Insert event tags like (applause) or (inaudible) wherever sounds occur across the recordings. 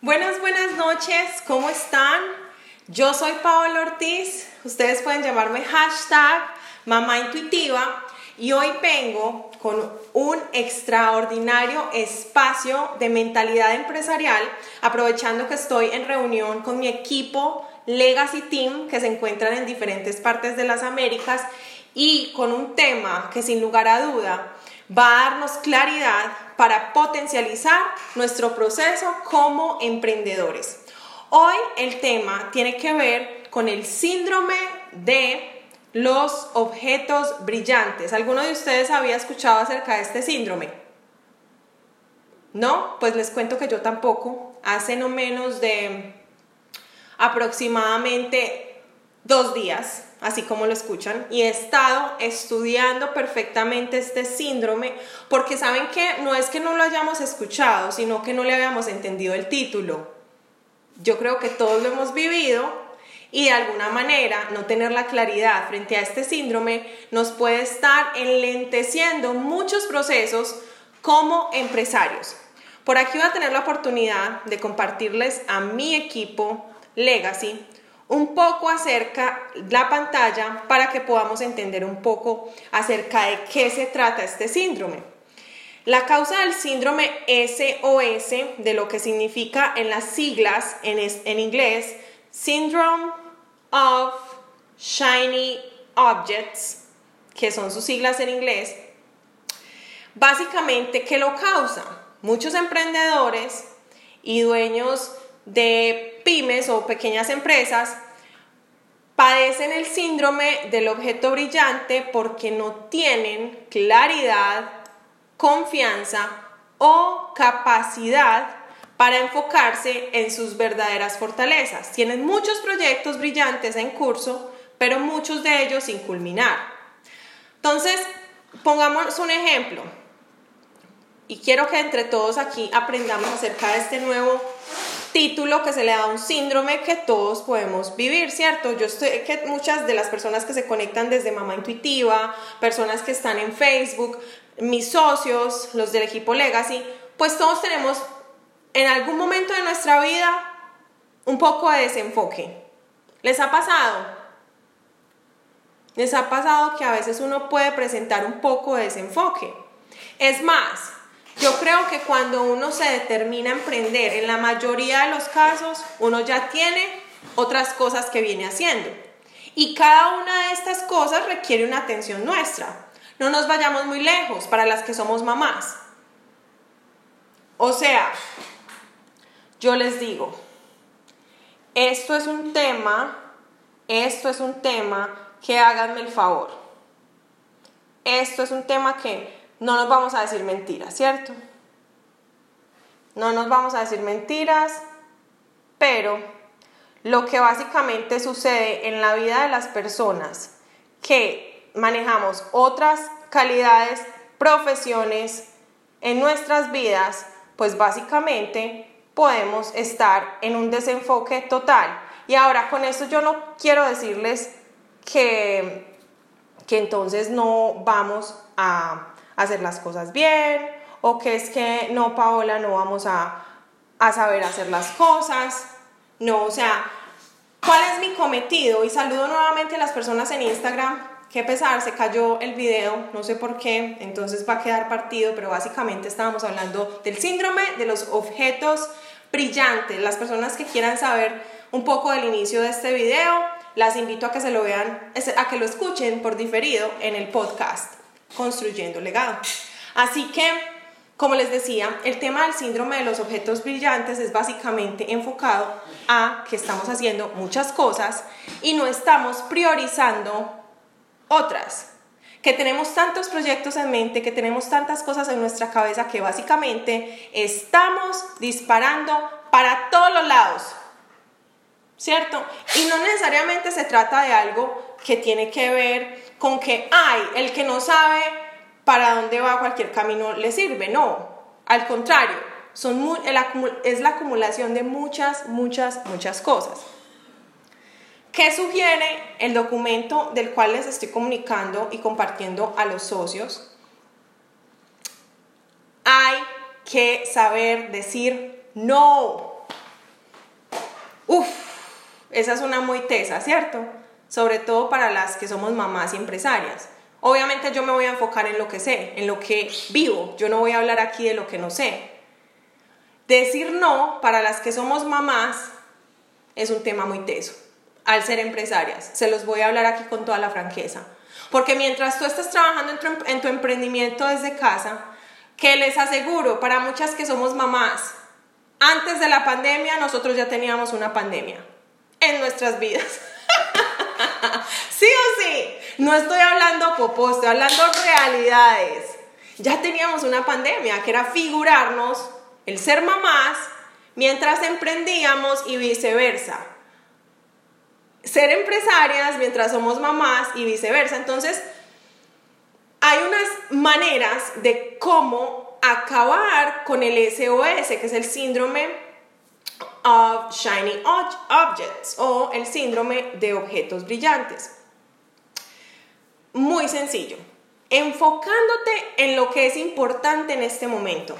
Buenas, buenas noches, ¿cómo están? Yo soy Paola Ortiz, ustedes pueden llamarme hashtag mamá intuitiva y hoy vengo con un extraordinario espacio de mentalidad empresarial, aprovechando que estoy en reunión con mi equipo Legacy Team que se encuentran en diferentes partes de las Américas y con un tema que sin lugar a duda va a darnos claridad para potencializar nuestro proceso como emprendedores. Hoy el tema tiene que ver con el síndrome de los objetos brillantes. ¿Alguno de ustedes había escuchado acerca de este síndrome? ¿No? Pues les cuento que yo tampoco. Hace no menos de aproximadamente dos días así como lo escuchan, y he estado estudiando perfectamente este síndrome porque saben que no es que no lo hayamos escuchado, sino que no le habíamos entendido el título. Yo creo que todos lo hemos vivido y de alguna manera no tener la claridad frente a este síndrome nos puede estar enlenteciendo muchos procesos como empresarios. Por aquí voy a tener la oportunidad de compartirles a mi equipo Legacy un poco acerca la pantalla para que podamos entender un poco acerca de qué se trata este síndrome. La causa del síndrome SOS, de lo que significa en las siglas en, en inglés, Syndrome of Shiny Objects, que son sus siglas en inglés, básicamente, ¿qué lo causa? Muchos emprendedores y dueños de pymes o pequeñas empresas padecen el síndrome del objeto brillante porque no tienen claridad, confianza o capacidad para enfocarse en sus verdaderas fortalezas. Tienen muchos proyectos brillantes en curso, pero muchos de ellos sin culminar. Entonces, pongamos un ejemplo. Y quiero que entre todos aquí aprendamos acerca de este nuevo título que se le da un síndrome que todos podemos vivir, ¿cierto? Yo sé que muchas de las personas que se conectan desde Mamá Intuitiva, personas que están en Facebook, mis socios, los del equipo Legacy, pues todos tenemos en algún momento de nuestra vida un poco de desenfoque. ¿Les ha pasado? ¿Les ha pasado que a veces uno puede presentar un poco de desenfoque? Es más, yo creo que cuando uno se determina a emprender, en la mayoría de los casos, uno ya tiene otras cosas que viene haciendo. Y cada una de estas cosas requiere una atención nuestra. No nos vayamos muy lejos para las que somos mamás. O sea, yo les digo, esto es un tema, esto es un tema que háganme el favor. Esto es un tema que no nos vamos a decir mentiras, ¿cierto? No nos vamos a decir mentiras, pero lo que básicamente sucede en la vida de las personas que manejamos otras calidades, profesiones en nuestras vidas, pues básicamente podemos estar en un desenfoque total. Y ahora con esto yo no quiero decirles que, que entonces no vamos a hacer las cosas bien o que es que no, Paola, no vamos a, a saber hacer las cosas. No, o sea, ¿cuál es mi cometido? Y saludo nuevamente a las personas en Instagram. Qué pesar, se cayó el video, no sé por qué, entonces va a quedar partido, pero básicamente estábamos hablando del síndrome de los objetos brillantes. Las personas que quieran saber un poco del inicio de este video, las invito a que se lo vean, a que lo escuchen por diferido en el podcast construyendo legado. Así que, como les decía, el tema del síndrome de los objetos brillantes es básicamente enfocado a que estamos haciendo muchas cosas y no estamos priorizando otras que tenemos tantos proyectos en mente, que tenemos tantas cosas en nuestra cabeza que básicamente estamos disparando para todos los lados, ¿cierto? Y no necesariamente se trata de algo que tiene que ver con que, ay, el que no sabe para dónde va cualquier camino le sirve. No, al contrario, son es la acumulación de muchas, muchas, muchas cosas. ¿Qué sugiere el documento del cual les estoy comunicando y compartiendo a los socios? Hay que saber decir no. Uf, esa es una muy tesa, ¿cierto? Sobre todo para las que somos mamás y empresarias. Obviamente yo me voy a enfocar en lo que sé, en lo que vivo. Yo no voy a hablar aquí de lo que no sé. Decir no para las que somos mamás es un tema muy teso al ser empresarias. Se los voy a hablar aquí con toda la franqueza. Porque mientras tú estás trabajando en tu, em-, emprendimiento desde casa, que les aseguro, para muchas que somos mamás, antes de la pandemia nosotros ya teníamos una pandemia en nuestras vidas. (laughs) (laughs) sí o sí, no estoy hablando popó, estoy hablando realidades. Ya teníamos una pandemia que era figurarnos el ser mamás mientras emprendíamos y viceversa. Ser empresarias mientras somos mamás y viceversa. Entonces, hay unas maneras de cómo acabar con el SOS, que es el síndrome of shiny objects o el síndrome de objetos brillantes. Muy sencillo, enfocándote en lo que es importante en este momento.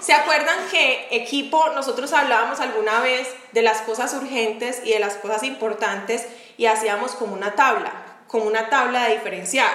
¿Se acuerdan que equipo nosotros hablábamos alguna vez de las cosas urgentes y de las cosas importantes y hacíamos como una tabla, como una tabla de diferenciar?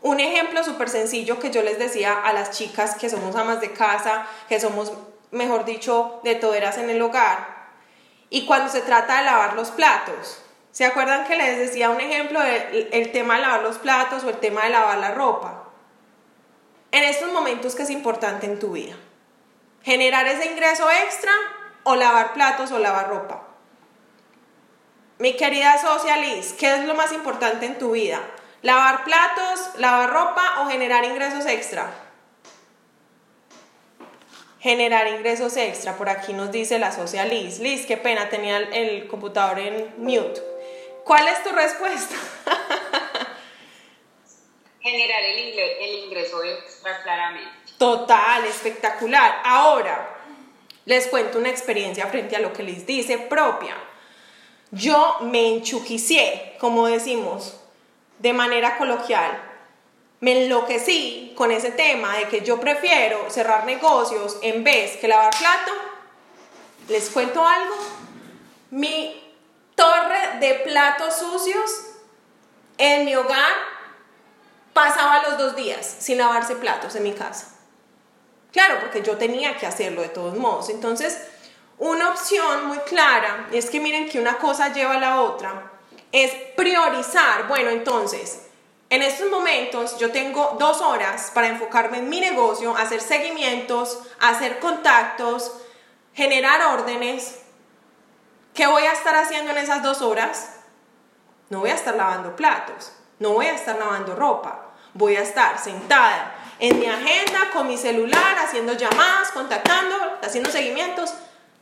Un ejemplo súper sencillo que yo les decía a las chicas que somos amas de casa, que somos, mejor dicho, de toderas en el hogar, y cuando se trata de lavar los platos. ¿Se acuerdan que les decía un ejemplo del el tema de lavar los platos o el tema de lavar la ropa? En estos momentos, ¿qué es importante en tu vida? generar ese ingreso extra o lavar platos o lavar ropa. Mi querida socialist, ¿qué es lo más importante en tu vida? ¿Lavar platos, lavar ropa o generar ingresos extra? Generar ingresos extra, por aquí nos dice la socialist. Liz, qué pena, tenía el computador en mute. ¿Cuál es tu respuesta? (laughs) generar el, el ingreso extra claramente. Total, espectacular. Ahora, les cuento una experiencia frente a lo que les dice propia. Yo me enchuquicié, como decimos, de manera coloquial. Me enloquecí con ese tema de que yo prefiero cerrar negocios en vez que lavar plato. Les cuento algo. Mi torre de platos sucios en mi hogar pasaba los dos días sin lavarse platos en mi casa. Claro, porque yo tenía que hacerlo de todos modos. Entonces, una opción muy clara es que miren que una cosa lleva a la otra, es priorizar. Bueno, entonces, en estos momentos yo tengo dos horas para enfocarme en mi negocio, hacer seguimientos, hacer contactos, generar órdenes. ¿Qué voy a estar haciendo en esas dos horas? No voy a estar lavando platos, no voy a estar lavando ropa, voy a estar sentada en mi agenda con mi celular, haciendo llamadas, contactando, haciendo seguimientos,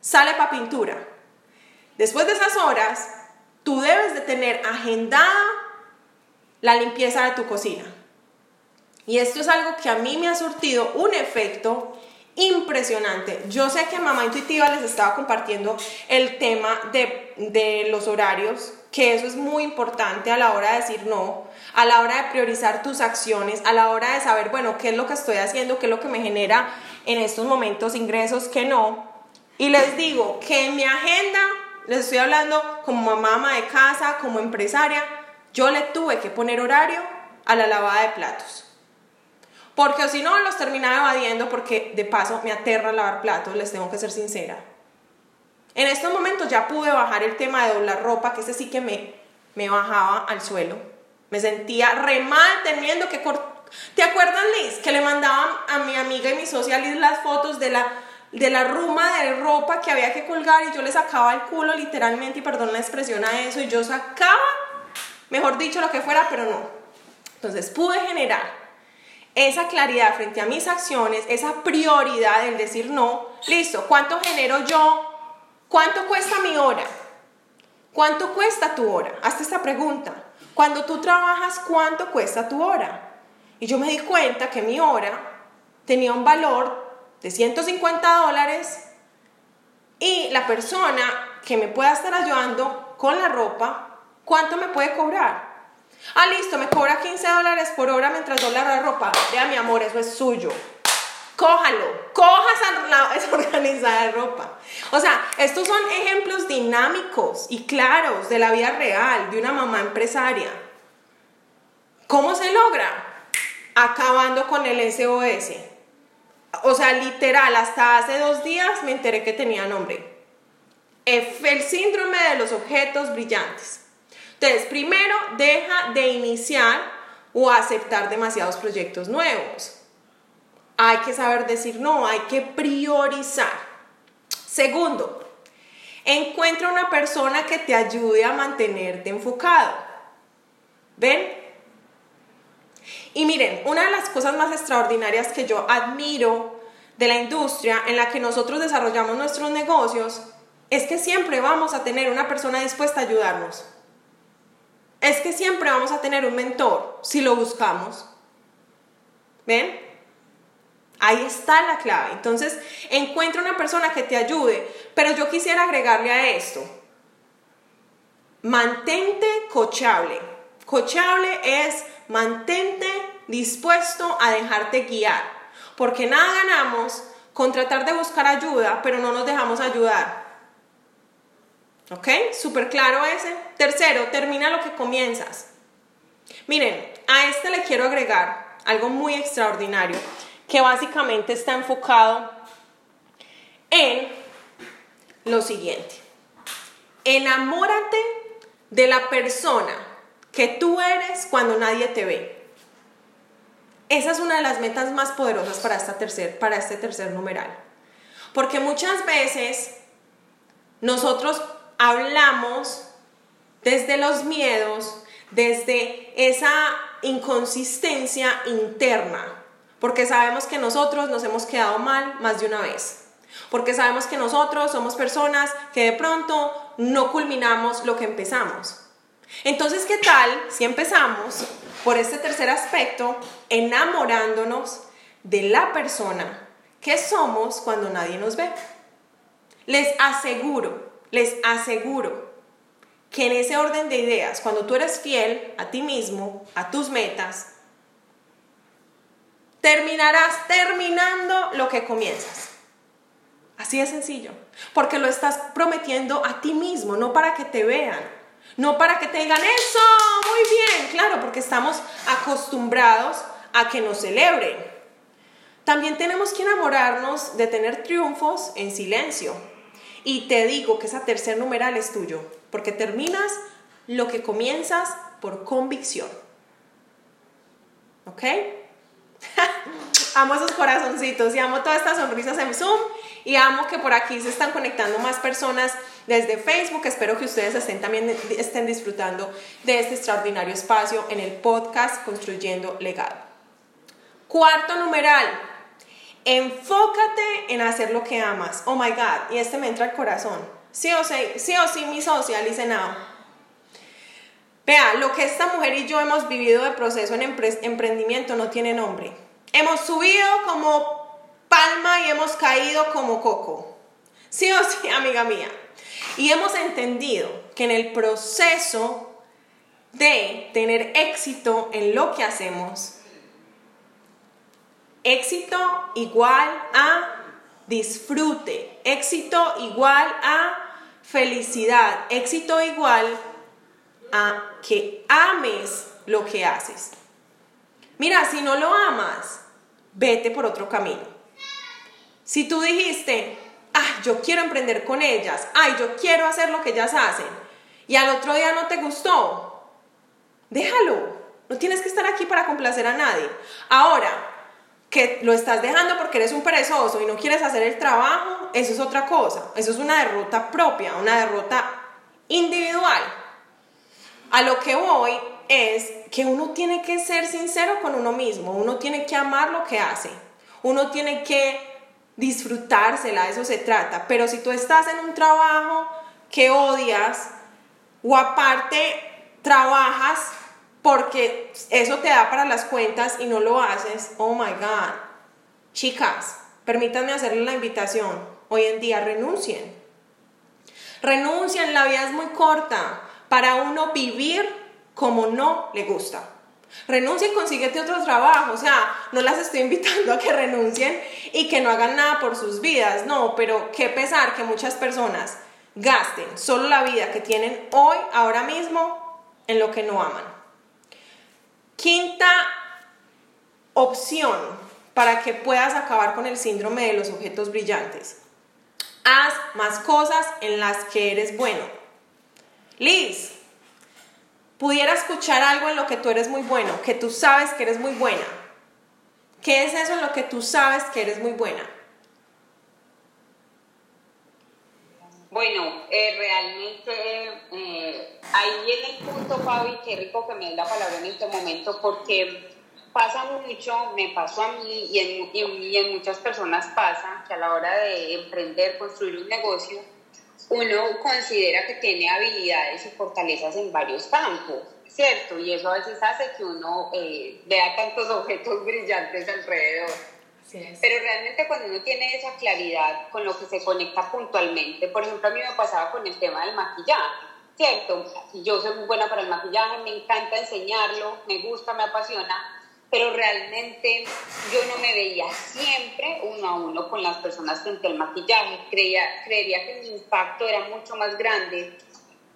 sale para pintura. Después de esas horas, tú debes de tener agendada la limpieza de tu cocina. Y esto es algo que a mí me ha surtido un efecto impresionante. Yo sé que Mamá Intuitiva les estaba compartiendo el tema de, de los horarios, que eso es muy importante a la hora de decir no, a la hora de priorizar tus acciones, a la hora de saber, bueno, qué es lo que estoy haciendo, qué es lo que me genera en estos momentos ingresos, qué no. Y les digo que en mi agenda, les estoy hablando como mamá de casa, como empresaria, yo le tuve que poner horario a la lavada de platos. Porque si no, los terminaba evadiendo porque de paso me aterra lavar platos, les tengo que ser sincera. En estos momentos ya pude bajar el tema de doblar ropa, que ese sí que me, me bajaba al suelo. Me sentía re mal teniendo que cortar. ¿Te acuerdas, Liz, que le mandaban a mi amiga y mi socia las fotos de la, de la ruma de ropa que había que colgar y yo le sacaba el culo literalmente, y perdón la expresión a eso, y yo sacaba, mejor dicho, lo que fuera, pero no. Entonces pude generar esa claridad frente a mis acciones, esa prioridad del decir no, listo, ¿cuánto genero yo? ¿Cuánto cuesta mi hora? ¿Cuánto cuesta tu hora? Hazte esta pregunta. Cuando tú trabajas, ¿cuánto cuesta tu hora? Y yo me di cuenta que mi hora tenía un valor de 150 dólares y la persona que me pueda estar ayudando con la ropa, ¿cuánto me puede cobrar? Ah, listo, me cobra 15 dólares por hora mientras dobla la ropa. Ya, mi amor, eso es suyo. cójalo, coja (laughs) esa organizada de ropa. O sea, estos son ejemplos dinámicos y claros de la vida real de una mamá empresaria. ¿Cómo se logra? Acabando con el SOS. O sea, literal, hasta hace dos días me enteré que tenía nombre. El síndrome de los objetos brillantes. Entonces, primero, deja de iniciar o aceptar demasiados proyectos nuevos. Hay que saber decir no, hay que priorizar. Segundo, encuentra una persona que te ayude a mantenerte enfocado. ¿Ven? Y miren, una de las cosas más extraordinarias que yo admiro de la industria en la que nosotros desarrollamos nuestros negocios es que siempre vamos a tener una persona dispuesta a ayudarnos. Es que siempre vamos a tener un mentor si lo buscamos. ¿Ven? Ahí está la clave. Entonces, encuentra una persona que te ayude. Pero yo quisiera agregarle a esto. Mantente cochable. Cochable es mantente dispuesto a dejarte guiar. Porque nada ganamos con tratar de buscar ayuda, pero no nos dejamos ayudar. ¿Ok? Súper claro ese. Tercero, termina lo que comienzas. Miren, a este le quiero agregar algo muy extraordinario que básicamente está enfocado en lo siguiente. Enamórate de la persona que tú eres cuando nadie te ve. Esa es una de las metas más poderosas para, esta tercer, para este tercer numeral. Porque muchas veces nosotros hablamos desde los miedos, desde esa inconsistencia interna, porque sabemos que nosotros nos hemos quedado mal más de una vez, porque sabemos que nosotros somos personas que de pronto no culminamos lo que empezamos. Entonces, ¿qué tal si empezamos por este tercer aspecto enamorándonos de la persona que somos cuando nadie nos ve? Les aseguro les aseguro que en ese orden de ideas, cuando tú eres fiel a ti mismo, a tus metas, terminarás terminando lo que comienzas. Así de sencillo. Porque lo estás prometiendo a ti mismo, no para que te vean. No para que te digan eso, muy bien, claro, porque estamos acostumbrados a que nos celebren. También tenemos que enamorarnos de tener triunfos en silencio, y te digo que esa tercer numeral es tuyo, porque terminas lo que comienzas por convicción. ¿Ok? (laughs) amo esos corazoncitos y amo todas estas sonrisas en Zoom y amo que por aquí se están conectando más personas desde Facebook. Espero que ustedes estén también estén disfrutando de este extraordinario espacio en el podcast Construyendo Legado. Cuarto numeral, Enfócate en hacer lo que amas. Oh my God, y este me entra al corazón. Sí o sí, sí o sí, mi socia, Now. Vea, lo que esta mujer y yo hemos vivido de proceso en emprendimiento no tiene nombre. Hemos subido como palma y hemos caído como coco. Sí o sí, amiga mía. Y hemos entendido que en el proceso de tener éxito en lo que hacemos, Éxito igual a disfrute. Éxito igual a felicidad. Éxito igual a que ames lo que haces. Mira, si no lo amas, vete por otro camino. Si tú dijiste, ah, yo quiero emprender con ellas, ay, yo quiero hacer lo que ellas hacen, y al otro día no te gustó, déjalo. No tienes que estar aquí para complacer a nadie. Ahora, que lo estás dejando porque eres un perezoso y no quieres hacer el trabajo, eso es otra cosa. Eso es una derrota propia, una derrota individual. A lo que voy es que uno tiene que ser sincero con uno mismo, uno tiene que amar lo que hace, uno tiene que disfrutársela, eso se trata. Pero si tú estás en un trabajo que odias o aparte trabajas porque eso te da para las cuentas y no lo haces, oh my God. Chicas, permítanme hacerle la invitación. Hoy en día renuncien. Renuncien, la vida es muy corta para uno vivir como no le gusta. Renuncia y consíguete otro trabajo. O sea, no las estoy (laughs) invitando a que renuncien y que no hagan nada por sus vidas. No, pero qué pesar que muchas personas gasten solo la vida que tienen hoy, ahora mismo, en lo que no aman. Quinta opción para que puedas acabar con el síndrome de los objetos brillantes. Haz más cosas en las que eres bueno. Liz, pudiera escuchar algo en lo que tú eres muy bueno, que tú sabes que eres muy buena. ¿Qué es eso en lo que tú sabes que eres muy buena? Bueno, eh, realmente eh, ahí viene el punto, Fabi, qué rico que me des la palabra en este momento, porque pasa mucho, me pasó a mí y en, y en muchas personas pasa que a la hora de emprender, construir un negocio, uno considera que tiene habilidades y fortalezas en varios campos, ¿cierto? Y eso a veces hace que uno eh, vea tantos objetos brillantes alrededor. Pero realmente cuando uno tiene esa claridad con lo que se conecta puntualmente, por ejemplo, a mí me pasaba con el tema del maquillaje, ¿cierto? Yo soy muy buena para el maquillaje, me encanta enseñarlo, me gusta, me apasiona, pero realmente yo no me veía siempre uno a uno con las personas frente al maquillaje. Creía, creería que mi impacto era mucho más grande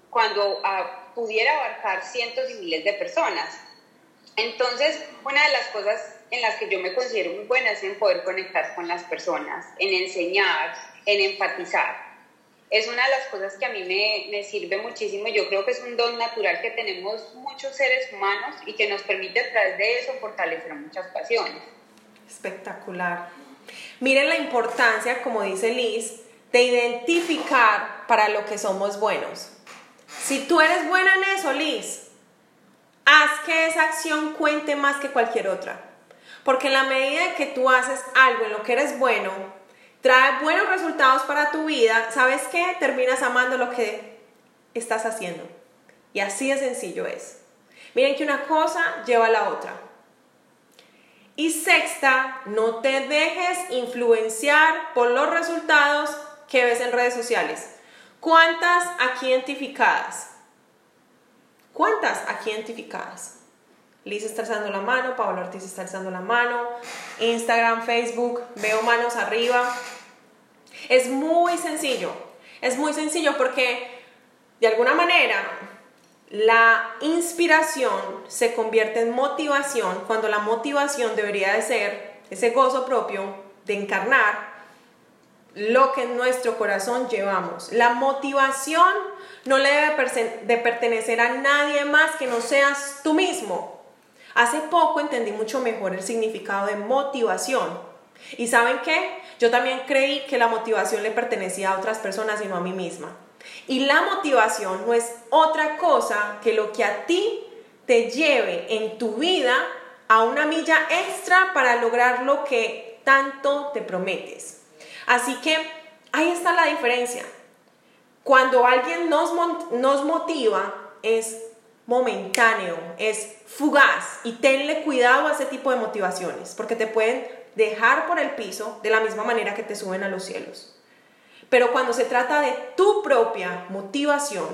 cuando ah, pudiera abarcar cientos y miles de personas. Entonces, una de las cosas en las que yo me considero muy buena es en poder conectar con las personas, en enseñar, en empatizar es una de las cosas que a mí me, me, sirve muchísimo. Yo creo que es un don natural que tenemos muchos seres humanos y que nos permite a través de eso fortalecer muchas pasiones. Espectacular. Miren la importancia, como dice Liz, de identificar para lo que somos buenos. Si tú eres buena en eso, Liz, haz que esa acción cuente más que cualquier otra. Porque en la medida que tú haces algo en lo que eres bueno, trae buenos resultados para tu vida, ¿sabes qué? Terminas amando lo que estás haciendo. Y así de sencillo es. Miren que una cosa lleva a la otra. Y sexta, no te dejes influenciar por los resultados que ves en redes sociales. ¿Cuántas aquí identificadas? ¿Cuántas aquí identificadas? Liz está alzando la mano, Pablo Ortiz está alzando la mano, Instagram, Facebook, veo manos arriba. Es muy sencillo, es muy sencillo porque de alguna manera la inspiración se convierte en motivación cuando la motivación debería de ser ese gozo propio de encarnar lo que en nuestro corazón llevamos. La motivación no le debe de pertenecer a nadie más que no seas tú mismo. Hace poco entendí mucho mejor el significado de motivación. ¿Y saben qué? Yo también creí que la motivación le pertenecía a otras personas y no a mí misma. Y la motivación no es otra cosa que lo que a ti te lleve en tu vida a una milla extra para lograr lo que tanto te prometes. Así que ahí está la diferencia. Cuando alguien nos, nos motiva es momentáneo, es fugaz y tenle cuidado a ese tipo de motivaciones porque te pueden dejar por el piso de la misma manera que te suben a los cielos. Pero cuando se trata de tu propia motivación,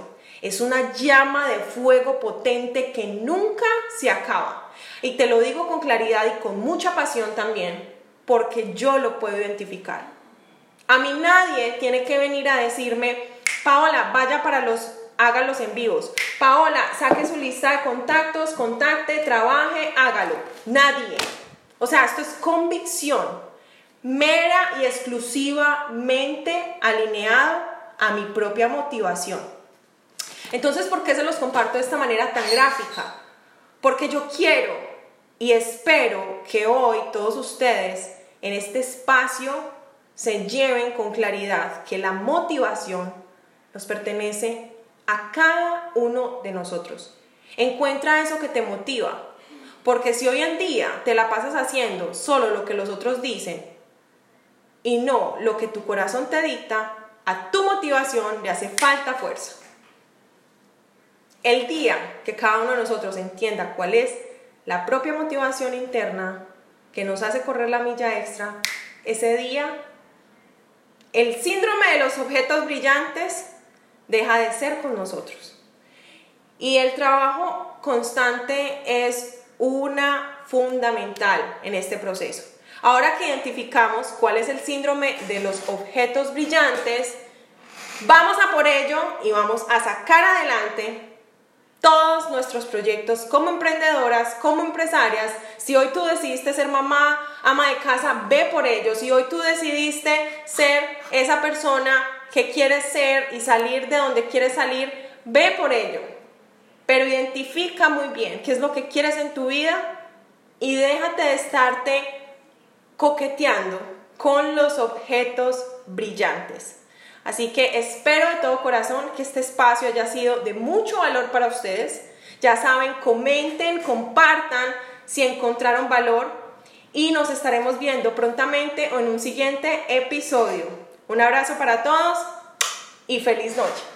es una llama de fuego potente que nunca se acaba. Y te lo digo con claridad y con mucha pasión también, porque yo lo puedo identificar. A mí nadie tiene que venir a decirme, Paola, vaya para los hágalos en vivos. Paola, saque su lista de contactos, contacte, trabaje, hágalo. Nadie. O sea, esto es convicción, mera y exclusivamente alineado a mi propia motivación. Entonces, ¿por qué se los comparto de esta manera tan gráfica? Porque yo quiero y espero que hoy todos ustedes en este espacio se lleven con claridad que la motivación nos pertenece a cada uno de nosotros. Encuentra eso que te motiva, porque si hoy en día te la pasas haciendo solo lo que los otros dicen y no lo que tu corazón te dicta, a tu motivación le hace falta fuerza. El día que cada uno de nosotros entienda cuál es la propia motivación interna que nos hace correr la milla extra, ese día el síndrome de los objetos brillantes deja de ser con nosotros. Y el trabajo constante es una fundamental en este proceso. Ahora que identificamos cuál es el síndrome de los objetos brillantes, vamos a por ello y vamos a sacar adelante todos nuestros proyectos como emprendedoras, como empresarias. Si hoy tú decidiste ser mamá, ama de casa, ve por ello. Si hoy tú decidiste ser esa persona que quieres ser y salir de donde quieres salir, ve por ello. Pero identifica muy bien qué es lo que quieres en tu vida y déjate de estarte coqueteando con los objetos brillantes. Así que espero de todo corazón que este espacio haya sido de mucho valor para ustedes. Ya saben, comenten, compartan si encontraron valor y nos estaremos viendo prontamente en un siguiente episodio. Un abrazo para todos y feliz noche.